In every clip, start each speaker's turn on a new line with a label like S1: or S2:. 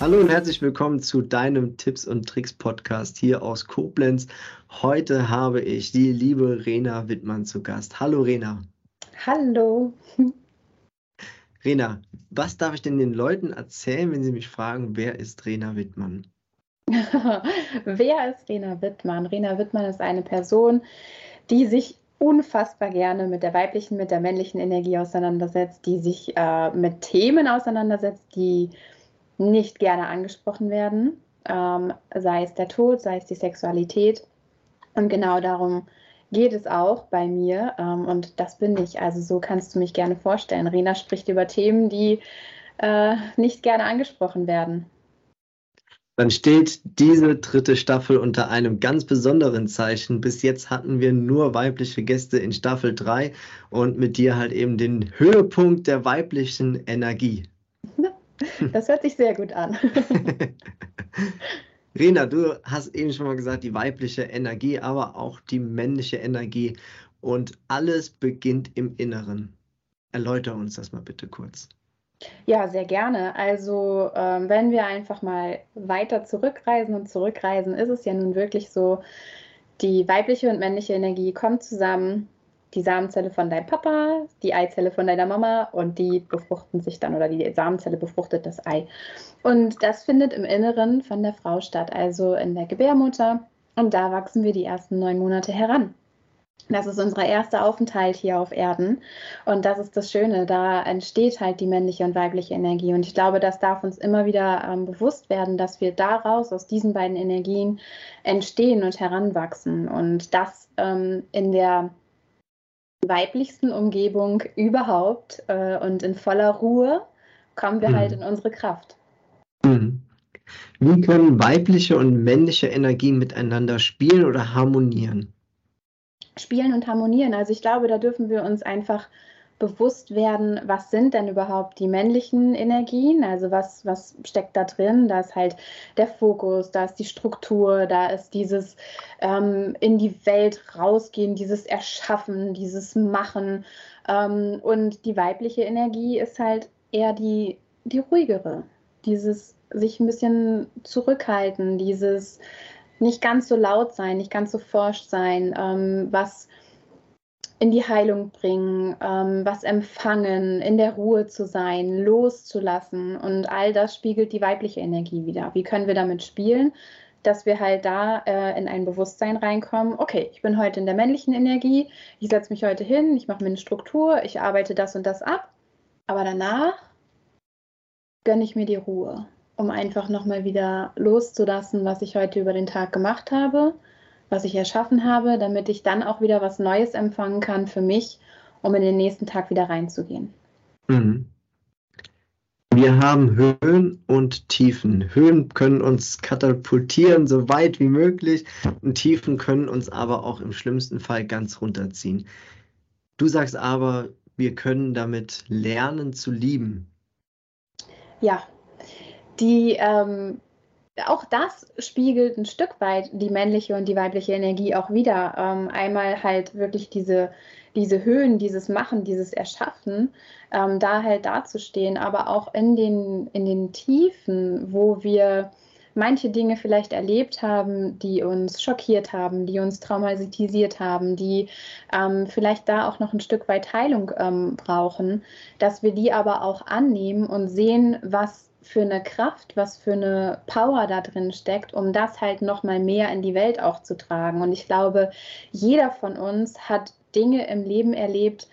S1: Hallo und herzlich willkommen zu deinem Tipps und Tricks Podcast hier aus Koblenz. Heute habe ich die liebe Rena Wittmann zu Gast. Hallo Rena.
S2: Hallo.
S1: Rena, was darf ich denn den Leuten erzählen, wenn sie mich fragen, wer ist Rena Wittmann?
S2: wer ist Rena Wittmann? Rena Wittmann ist eine Person, die sich unfassbar gerne mit der weiblichen, mit der männlichen Energie auseinandersetzt, die sich äh, mit Themen auseinandersetzt, die nicht gerne angesprochen werden, ähm, sei es der Tod, sei es die Sexualität. Und genau darum geht es auch bei mir ähm, und das bin ich. Also so kannst du mich gerne vorstellen. Rena spricht über Themen, die äh, nicht gerne angesprochen werden.
S1: Dann steht diese dritte Staffel unter einem ganz besonderen Zeichen. Bis jetzt hatten wir nur weibliche Gäste in Staffel 3 und mit dir halt eben den Höhepunkt der weiblichen Energie.
S2: Das hört sich sehr gut an.
S1: Rena, du hast eben schon mal gesagt, die weibliche Energie, aber auch die männliche Energie. Und alles beginnt im Inneren. Erläuter uns das mal bitte kurz.
S2: Ja, sehr gerne. Also, ähm, wenn wir einfach mal weiter zurückreisen und zurückreisen, ist es ja nun wirklich so, die weibliche und männliche Energie kommt zusammen die Samenzelle von deinem Papa, die Eizelle von deiner Mama und die befruchten sich dann oder die Samenzelle befruchtet das Ei. Und das findet im Inneren von der Frau statt, also in der Gebärmutter. Und da wachsen wir die ersten neun Monate heran. Das ist unser erster Aufenthalt hier auf Erden. Und das ist das Schöne. Da entsteht halt die männliche und weibliche Energie. Und ich glaube, das darf uns immer wieder ähm, bewusst werden, dass wir daraus, aus diesen beiden Energien entstehen und heranwachsen. Und das ähm, in der weiblichsten Umgebung überhaupt äh, und in voller Ruhe kommen wir halt mhm. halt in unsere Kraft.
S1: Mhm. Wie können weibliche und männliche Energien miteinander spielen oder harmonieren?
S2: Spielen und harmonieren. Also ich glaube, da dürfen wir uns einfach bewusst werden, was sind denn überhaupt die männlichen Energien, also was, was steckt da drin, da ist halt der Fokus, da ist die Struktur, da ist dieses ähm, in die Welt rausgehen, dieses Erschaffen, dieses Machen. Ähm, und die weibliche Energie ist halt eher die, die ruhigere, dieses sich ein bisschen zurückhalten, dieses nicht ganz so laut sein, nicht ganz so forscht sein, ähm, was in die Heilung bringen, ähm, was empfangen, in der Ruhe zu sein, loszulassen. Und all das spiegelt die weibliche Energie wieder. Wie können wir damit spielen? Dass wir halt da äh, in ein Bewusstsein reinkommen, okay, ich bin heute in der männlichen Energie, ich setze mich heute hin, ich mache mir eine Struktur, ich arbeite das und das ab, aber danach gönne ich mir die Ruhe, um einfach nochmal wieder loszulassen, was ich heute über den Tag gemacht habe was ich erschaffen habe, damit ich dann auch wieder was Neues empfangen kann für mich, um in den nächsten Tag wieder reinzugehen. Mhm.
S1: Wir haben Höhen und Tiefen. Höhen können uns katapultieren, so weit wie möglich, und Tiefen können uns aber auch im schlimmsten Fall ganz runterziehen. Du sagst aber, wir können damit lernen zu lieben.
S2: Ja, die ähm, auch das spiegelt ein Stück weit die männliche und die weibliche Energie auch wieder. Ähm, einmal halt wirklich diese, diese Höhen, dieses Machen, dieses Erschaffen, ähm, da halt dazustehen, aber auch in den, in den Tiefen, wo wir manche Dinge vielleicht erlebt haben, die uns schockiert haben, die uns traumatisiert haben, die ähm, vielleicht da auch noch ein Stück weit Heilung ähm, brauchen, dass wir die aber auch annehmen und sehen, was für eine Kraft, was für eine Power da drin steckt, um das halt noch mal mehr in die Welt auch zu tragen. Und ich glaube, jeder von uns hat Dinge im Leben erlebt,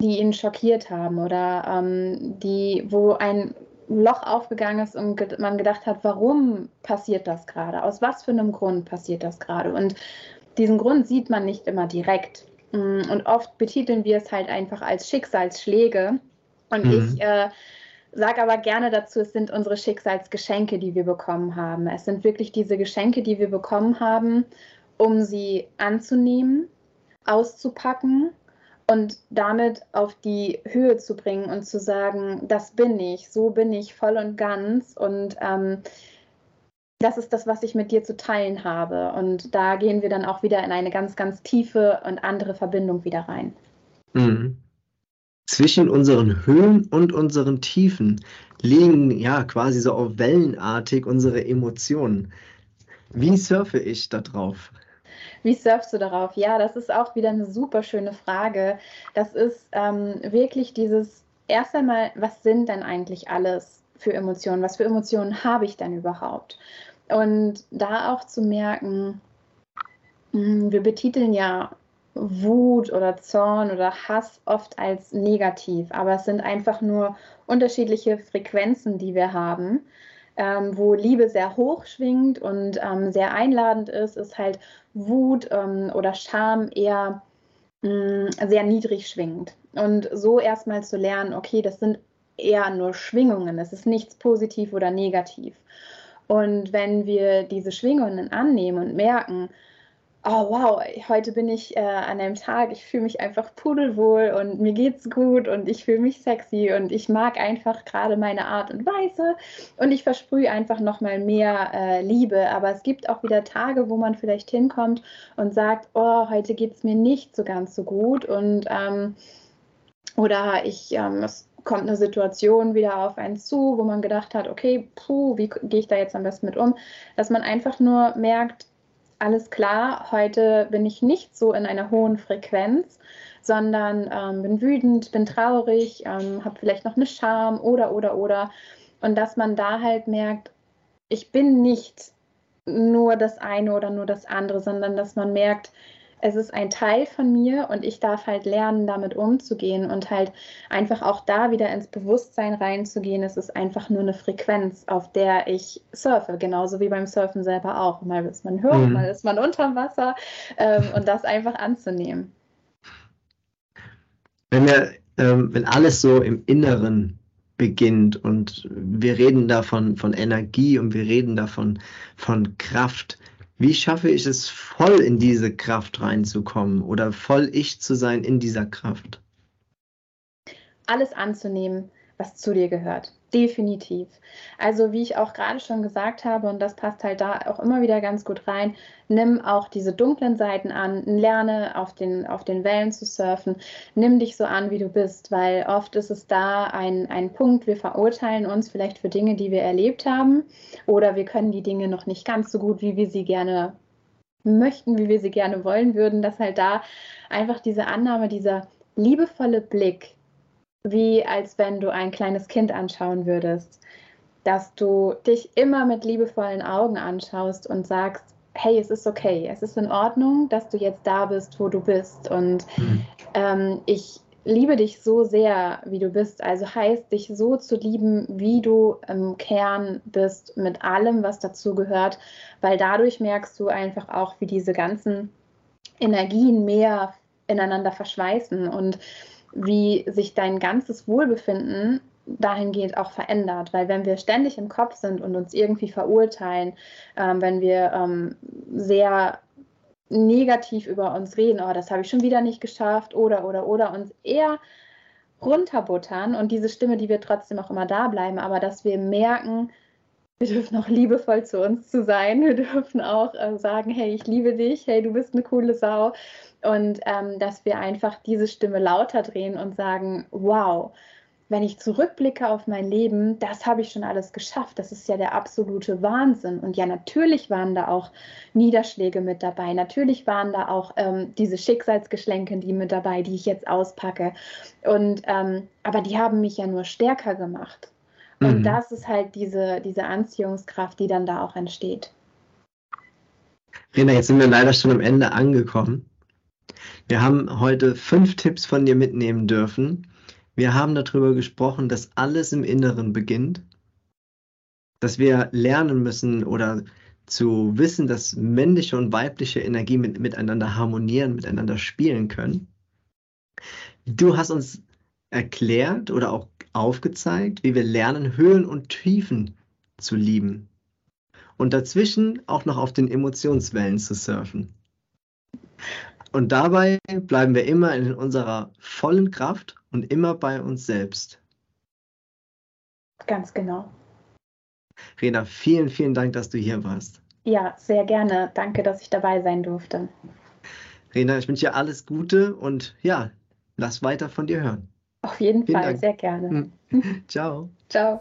S2: die ihn schockiert haben oder ähm, die, wo ein Loch aufgegangen ist und man gedacht hat, warum passiert das gerade? Aus was für einem Grund passiert das gerade? Und diesen Grund sieht man nicht immer direkt. Mm, und oft betiteln wir es halt einfach als Schicksalsschläge Und mhm. ich äh, sage aber gerne dazu, es sind unsere Schicksalsgeschenke, die wir bekommen haben. Es sind wirklich diese Geschenke, die wir bekommen haben, um sie anzunehmen, auszupacken und damit auf die Höhe zu bringen und zu sagen, das bin ich, so bin ich voll und ganz und ähm, das ist das, was ich mit dir zu teilen habe. Und da gehen wir dann auch wieder in eine ganz, ganz tiefe und andere Verbindung wieder rein.
S1: Mhm. Zwischen unseren Höhen und unseren Tiefen liegen ja quasi so auf wellenartig unsere Emotionen. Wie surfe ich da drauf?
S2: Wie surfst du darauf? Ja, das ist auch wieder eine super schöne Frage. Das ist ähm, wirklich dieses, erst einmal, was sind denn eigentlich alles für Emotionen? Was für Emotionen habe ich denn überhaupt? Und da auch zu merken, hm, wir betiteln ja Wut oder Zorn oder Hass oft als negativ, aber es sind einfach nur unterschiedliche Frequenzen, die wir haben. Ähm, wo Liebe sehr hoch schwingt und ähm, sehr einladend ist, ist halt Wut ähm, oder Scham eher mh, mm, sehr niedrig schwingt. Und so erstmal zu lernen, okay, das sind eher nur Schwingungen, es ist nichts positiv oder negativ. Und wenn wir diese Schwingungen annehmen und merken, oh wow, heute bin ich äh, an einem Tag, ich fühle mich einfach pudelwohl und mir geht's gut und ich fühle mich sexy und ich mag einfach gerade meine Art und Weise und ich versprühe einfach nochmal mehr äh, Liebe. Aber es gibt auch wieder Tage, wo man vielleicht hinkommt und sagt, oh, heute geht's mir nicht so ganz so gut und ähm, oder ich, ähm, es kommt eine Situation wieder auf einen zu, wo man gedacht hat, okay, puh, wie gehe ich da jetzt am besten mit um, dass man einfach nur merkt, alles klar, heute bin ich nicht so in einer hohen Frequenz, sondern ähm, bin wütend, bin traurig, ähm, habe vielleicht noch eine Scham oder, oder, oder. Und dass man da halt merkt, ich bin nicht nur das eine oder nur das andere, sondern dass man merkt, es ist ein Teil von mir und ich darf halt lernen, damit umzugehen und halt einfach auch da wieder ins Bewusstsein reinzugehen. Es ist einfach nur eine Frequenz, auf der ich surfe, genauso wie beim Surfen selber auch. Mal ist man hoch, mhm. mal ist man unterm Wasser ähm, und das einfach anzunehmen.
S1: Wenn wir, ähm, wenn alles so im Inneren beginnt und wir reden davon von Energie und wir reden davon von Kraft, wie schaffe ich es, voll in diese Kraft reinzukommen oder voll ich zu sein in dieser Kraft?
S2: Alles anzunehmen, was zu dir gehört. Definitiv. Also wie ich auch gerade schon gesagt habe, und das passt halt da auch immer wieder ganz gut rein, nimm auch diese dunklen Seiten an, lerne auf den, auf den Wellen zu surfen, nimm dich so an, wie du bist, weil oft ist es da ein, ein Punkt, wir verurteilen uns vielleicht für Dinge, die wir erlebt haben, oder wir können die Dinge noch nicht ganz so gut, wie wir sie gerne möchten, wie wir sie gerne wollen würden, dass halt da einfach diese Annahme, dieser liebevolle Blick, wie als wenn du ein kleines Kind anschauen würdest, dass du dich immer mit liebevollen Augen anschaust und sagst, hey, es ist okay, es ist in Ordnung, dass du jetzt da bist, wo du bist. Und mhm. ähm, ich liebe dich so sehr, wie du bist. Also heißt, dich so zu lieben, wie du im Kern bist, mit allem, was dazu gehört, weil dadurch merkst du einfach auch, wie diese ganzen Energien mehr ineinander verschweißen und wie sich dein ganzes Wohlbefinden dahingehend auch verändert. Weil wenn wir ständig im Kopf sind und uns irgendwie verurteilen, ähm, wenn wir ähm, sehr negativ über uns reden, oh, das habe ich schon wieder nicht geschafft oder, oder, oder, uns eher runterbuttern und diese Stimme, die wird trotzdem auch immer da bleiben, aber dass wir merken, wir dürfen auch liebevoll zu uns zu sein. Wir dürfen auch äh, sagen, hey, ich liebe dich, hey, du bist eine coole Sau. Und ähm, dass wir einfach diese Stimme lauter drehen und sagen, wow, wenn ich zurückblicke auf mein Leben, das habe ich schon alles geschafft. Das ist ja der absolute Wahnsinn. Und ja, natürlich waren da auch Niederschläge mit dabei. Natürlich waren da auch ähm, diese Schicksalsgeschenke, die mit dabei, die ich jetzt auspacke. Und ähm, aber die haben mich ja nur stärker gemacht. Und mhm. das ist halt diese, diese Anziehungskraft, die dann da auch entsteht.
S1: Rena, jetzt sind wir leider schon am Ende angekommen. Wir haben heute fünf Tipps von dir mitnehmen dürfen. Wir haben darüber gesprochen, dass alles im Inneren beginnt, dass wir lernen müssen oder zu wissen, dass männliche und weibliche Energie mit, miteinander harmonieren, miteinander spielen können. Du hast uns erklärt oder auch aufgezeigt, wie wir lernen, Höhen und Tiefen zu lieben. Und dazwischen auch noch auf den Emotionswellen zu surfen. Und dabei bleiben wir immer in unserer vollen Kraft und immer bei uns selbst.
S2: Ganz genau.
S1: Rena, vielen, vielen Dank, dass du hier warst.
S2: Ja, sehr gerne. Danke, dass ich dabei sein durfte.
S1: Rena, ich wünsche dir alles Gute und ja, lass weiter von dir hören.
S2: Auf jeden Vielen Fall, Dank. sehr gerne.
S1: Ciao.
S2: Ciao.